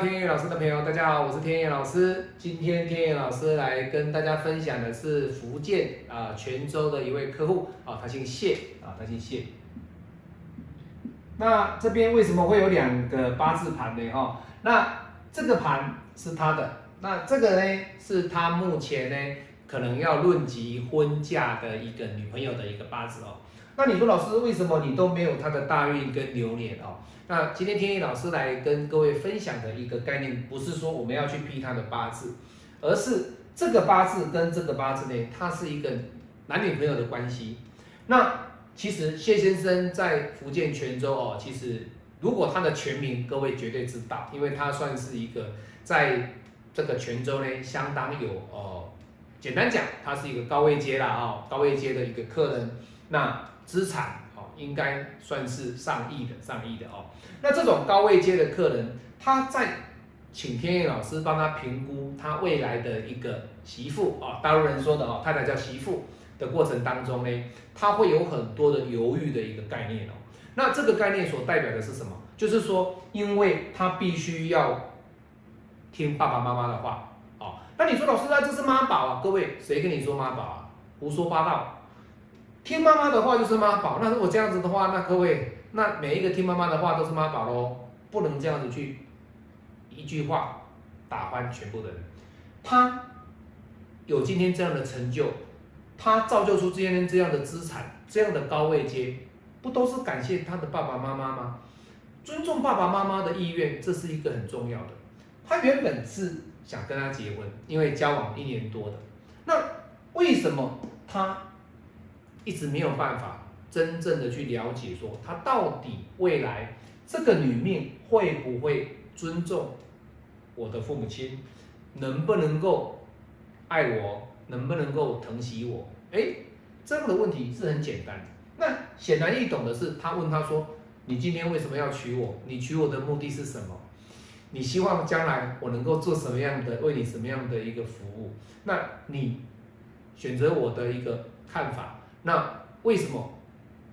天野老师的朋友，大家好，我是天野老师。今天天野老师来跟大家分享的是福建啊泉州的一位客户啊，他姓谢啊，他姓谢。那这边为什么会有两个八字盘呢？哈，那这个盘是他的，那这个呢是他目前呢可能要论及婚嫁的一个女朋友的一个八字哦。那你说老师为什么你都没有他的大运跟流年哦？那今天天意老师来跟各位分享的一个概念，不是说我们要去批他的八字，而是这个八字跟这个八字呢，它是一个男女朋友的关系。那其实谢先生在福建泉州哦，其实如果他的全名各位绝对知道，因为他算是一个在这个泉州呢相当有哦，简单讲，他是一个高位阶啦哦，高位阶的一个客人。那资产哦，应该算是上亿的，上亿的哦。那这种高位阶的客人，他在请天意老师帮他评估他未来的一个媳妇啊，大陆人说的哦，太太叫媳妇的过程当中呢，他会有很多的犹豫的一个概念哦。那这个概念所代表的是什么？就是说，因为他必须要听爸爸妈妈的话哦。那你说老师啊，这是妈宝啊？各位，谁跟你说妈宝啊？胡说八道。听妈妈的话就是妈宝，那如果这样子的话，那各位，那每一个听妈妈的话都是妈宝喽，不能这样子去一句话打翻全部的人。他有今天这样的成就，他造就出今天这样的资产，这样的高位阶，不都是感谢他的爸爸妈妈吗？尊重爸爸妈妈的意愿，这是一个很重要的。他原本是想跟他结婚，因为交往一年多的，那为什么他？一直没有办法真正的去了解，说他到底未来这个女命会不会尊重我的父母亲，能不能够爱我，能不能够疼惜我？哎，这样的问题是很简单。那显然易懂的是，他问他说：“你今天为什么要娶我？你娶我的目的是什么？你希望将来我能够做什么样的，为你什么样的一个服务？那你选择我的一个看法。”那为什么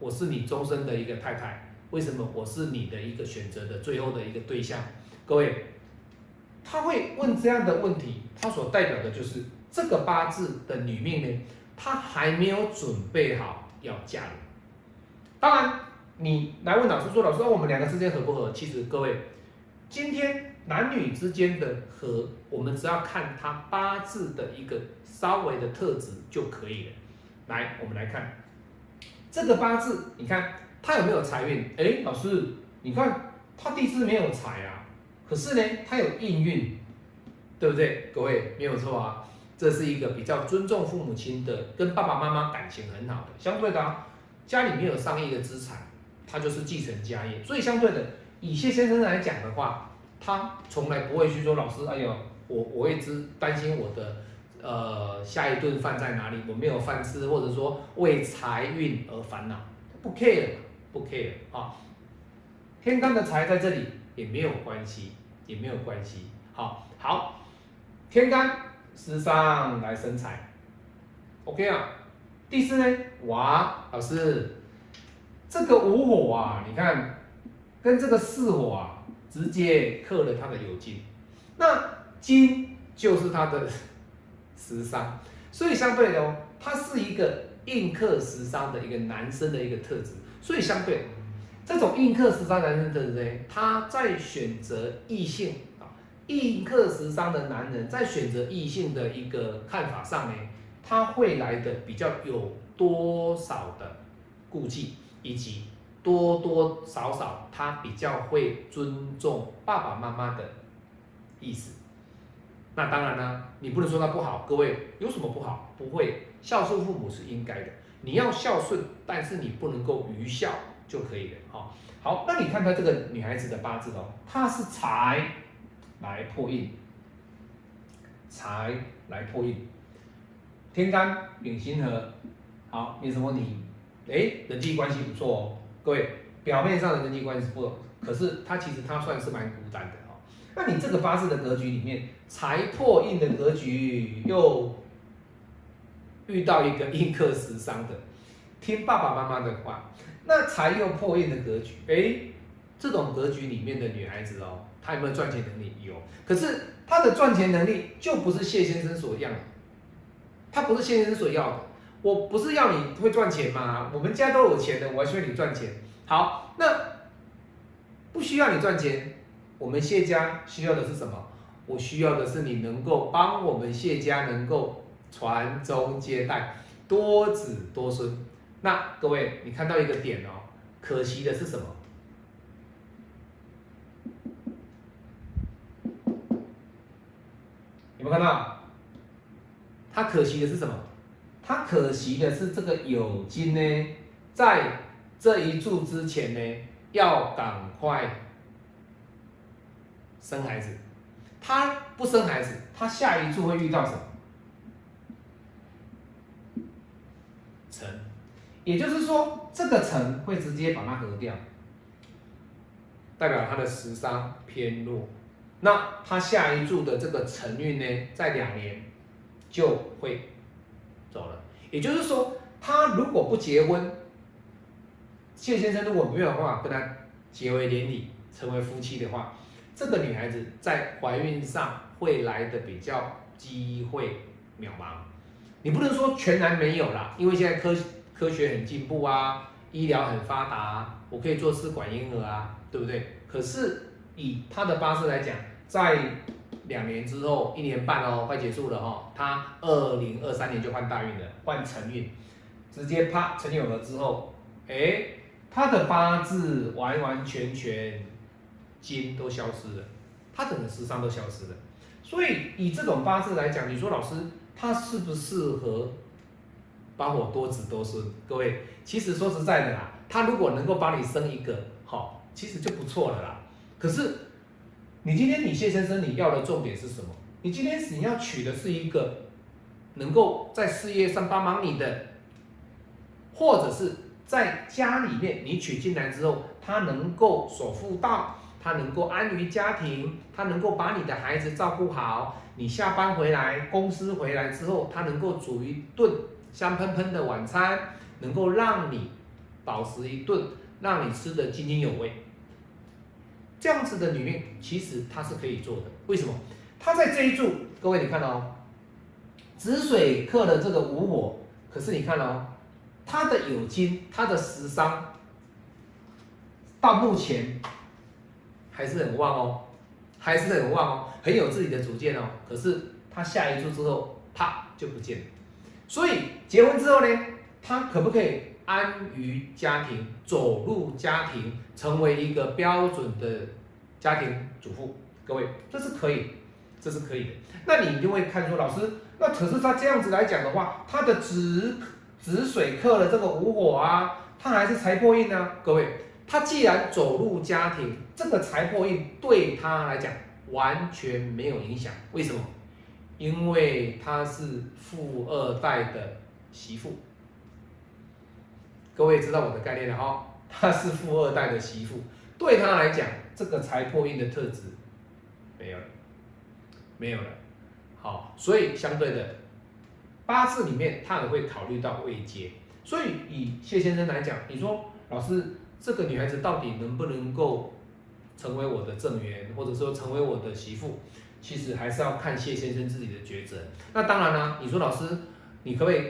我是你终身的一个太太？为什么我是你的一个选择的最后的一个对象？各位，他会问这样的问题，他所代表的就是这个八字的女命呢，她还没有准备好要嫁人。当然，你来问老师说，老师，我们两个之间合不合？其实各位，今天男女之间的合，我们只要看他八字的一个稍微的特质就可以了。来，我们来看这个八字，你看他有没有财运？哎，老师，你看他地支没有财啊，可是呢，他有印运，对不对？各位没有错啊，这是一个比较尊重父母亲的，跟爸爸妈妈感情很好的。相对的，家里面有上亿的资产，他就是继承家业。所以相对的，以谢先生来讲的话，他从来不会去说老师，哎呦，我我一直担心我的。呃，下一顿饭在哪里？我没有饭吃，或者说为财运而烦恼，不 care，不 care 啊。天干的财在这里也没有关系，也没有关系。好，好，天干时上来生财，OK 啊。第四呢，哇，老师，这个五火啊，你看跟这个四火啊，直接克了他的有金，那金就是他的。时伤，所以相对的哦，他是一个印克时伤的一个男生的一个特质，所以相对这种印克时伤男生特质呢，他在选择异性啊，印克时伤的男人在选择异性的一个看法上呢，他会来的比较有多少的顾忌，以及多多少少他比较会尊重爸爸妈妈的意思。那当然呢，你不能说他不好。各位有什么不好？不会孝顺父母是应该的，你要孝顺，但是你不能够愚孝就可以了。哈，好，那你看看这个女孩子的八字哦，她是财来破印，财来破印，天干丙辛合，好，没什么你，哎，人际关系不错哦。各位表面上的人际关系不，可是他其实他算是蛮孤单的。那你这个八字的格局里面，财破印的格局又遇到一个印克食伤的，听爸爸妈妈的话，那财又破印的格局，哎，这种格局里面的女孩子哦，她有没有赚钱能力？有，可是她的赚钱能力就不是谢先生所要的，她不是谢先生所要的。我不是要你会赚钱吗？我们家都有钱的，我还需要你赚钱。好，那不需要你赚钱，我们谢家需要的是什么？我需要的是你能够帮我们谢家能够传宗接代，多子多孙。那各位，你看到一个点哦，可惜的是什么？有没有看到？他可惜的是什么？他可惜的是这个酉金呢，在这一柱之前呢，要赶快生孩子。他不生孩子，他下一柱会遇到什么？辰，也就是说，这个辰会直接把它合掉，代表他的食伤偏弱。那他下一柱的这个辰运呢，在两年就会走了。也就是说，他如果不结婚，谢先生如果没有办法跟他结为连理，成为夫妻的话。这个女孩子在怀孕上会来的比较机会渺茫，你不能说全然没有啦，因为现在科科学很进步啊，医疗很发达，我可以做试管婴儿啊，对不对？可是以她的八字来讲，在两年之后，一年半哦，快结束了哈，她二零二三年就换大运了，换成运，直接啪成有了之后，哎，她的八字完完全全。金都消失了，他整个时尚都消失了，所以以这种八字来讲，你说老师他适不适合帮我多子多孙？各位，其实说实在的啦，他如果能够帮你生一个，好，其实就不错了啦。可是你今天你谢先生你要的重点是什么？你今天你要娶的是一个能够在事业上帮忙你的，或者是在家里面你娶进来之后，他能够守妇道。他能够安于家庭，他能够把你的孩子照顾好。你下班回来，公司回来之后，他能够煮一顿香喷喷的晚餐，能够让你饱食一顿，让你吃得津津有味。这样子的女命，其实她是可以做的。为什么？她在这一柱，各位你看哦，子水克的这个午火，可是你看哦，她的酉金，她的食伤，到目前。还是很旺哦，还是很旺哦，很有自己的主见哦。可是他下一柱之后，啪就不见了。所以结婚之后呢，他可不可以安于家庭，走入家庭，成为一个标准的家庭主妇？各位，这是可以，这是可以的。那你就会看出老师，那可是他这样子来讲的话，他的子子水克了这个午火啊，他还是财破印呢，各位。他既然走入家庭，这个财破印对他来讲完全没有影响。为什么？因为他是富二代的媳妇。各位知道我的概念了哈，他是富二代的媳妇，对他来讲，这个财破印的特质没有了，没有了。好，所以相对的八字里面，他也会考虑到未接。所以以谢先生来讲，你说老师。这个女孩子到底能不能够成为我的正缘，或者说成为我的媳妇，其实还是要看谢先生自己的抉择。那当然啦，你说老师，你可不可以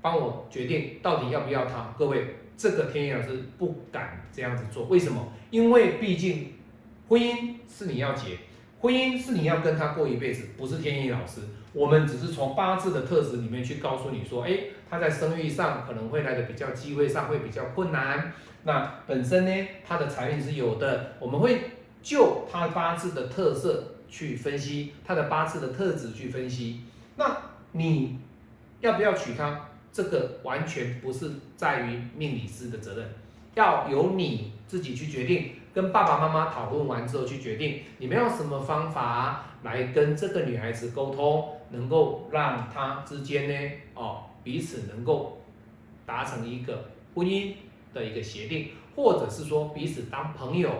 帮我决定到底要不要她？各位，这个天意老师不敢这样子做，为什么？因为毕竟婚姻是你要结，婚姻是你要跟他过一辈子，不是天意老师。我们只是从八字的特质里面去告诉你说，哎，他在生育上可能会来的比较机会上会比较困难。那本身呢，他的财运是有的，我们会就他八字的特色去分析，他的八字的特质去分析。那你要不要娶她？这个完全不是在于命理师的责任，要由你自己去决定，跟爸爸妈妈讨论完之后去决定，你们用什么方法来跟这个女孩子沟通，能够让她之间呢，哦，彼此能够达成一个婚姻。的一个协定，或者是说彼此当朋友，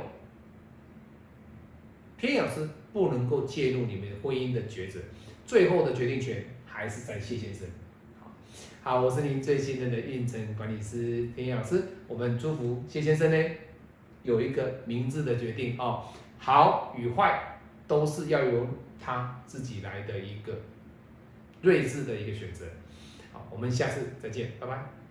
天老师不能够介入你们婚姻的抉择，最后的决定权还是在谢先生。好，我是您最信任的运程管理师天老师，我们祝福谢先生呢。有一个明智的决定哦。好与坏都是要由他自己来的一个睿智的一个选择。好，我们下次再见，拜拜。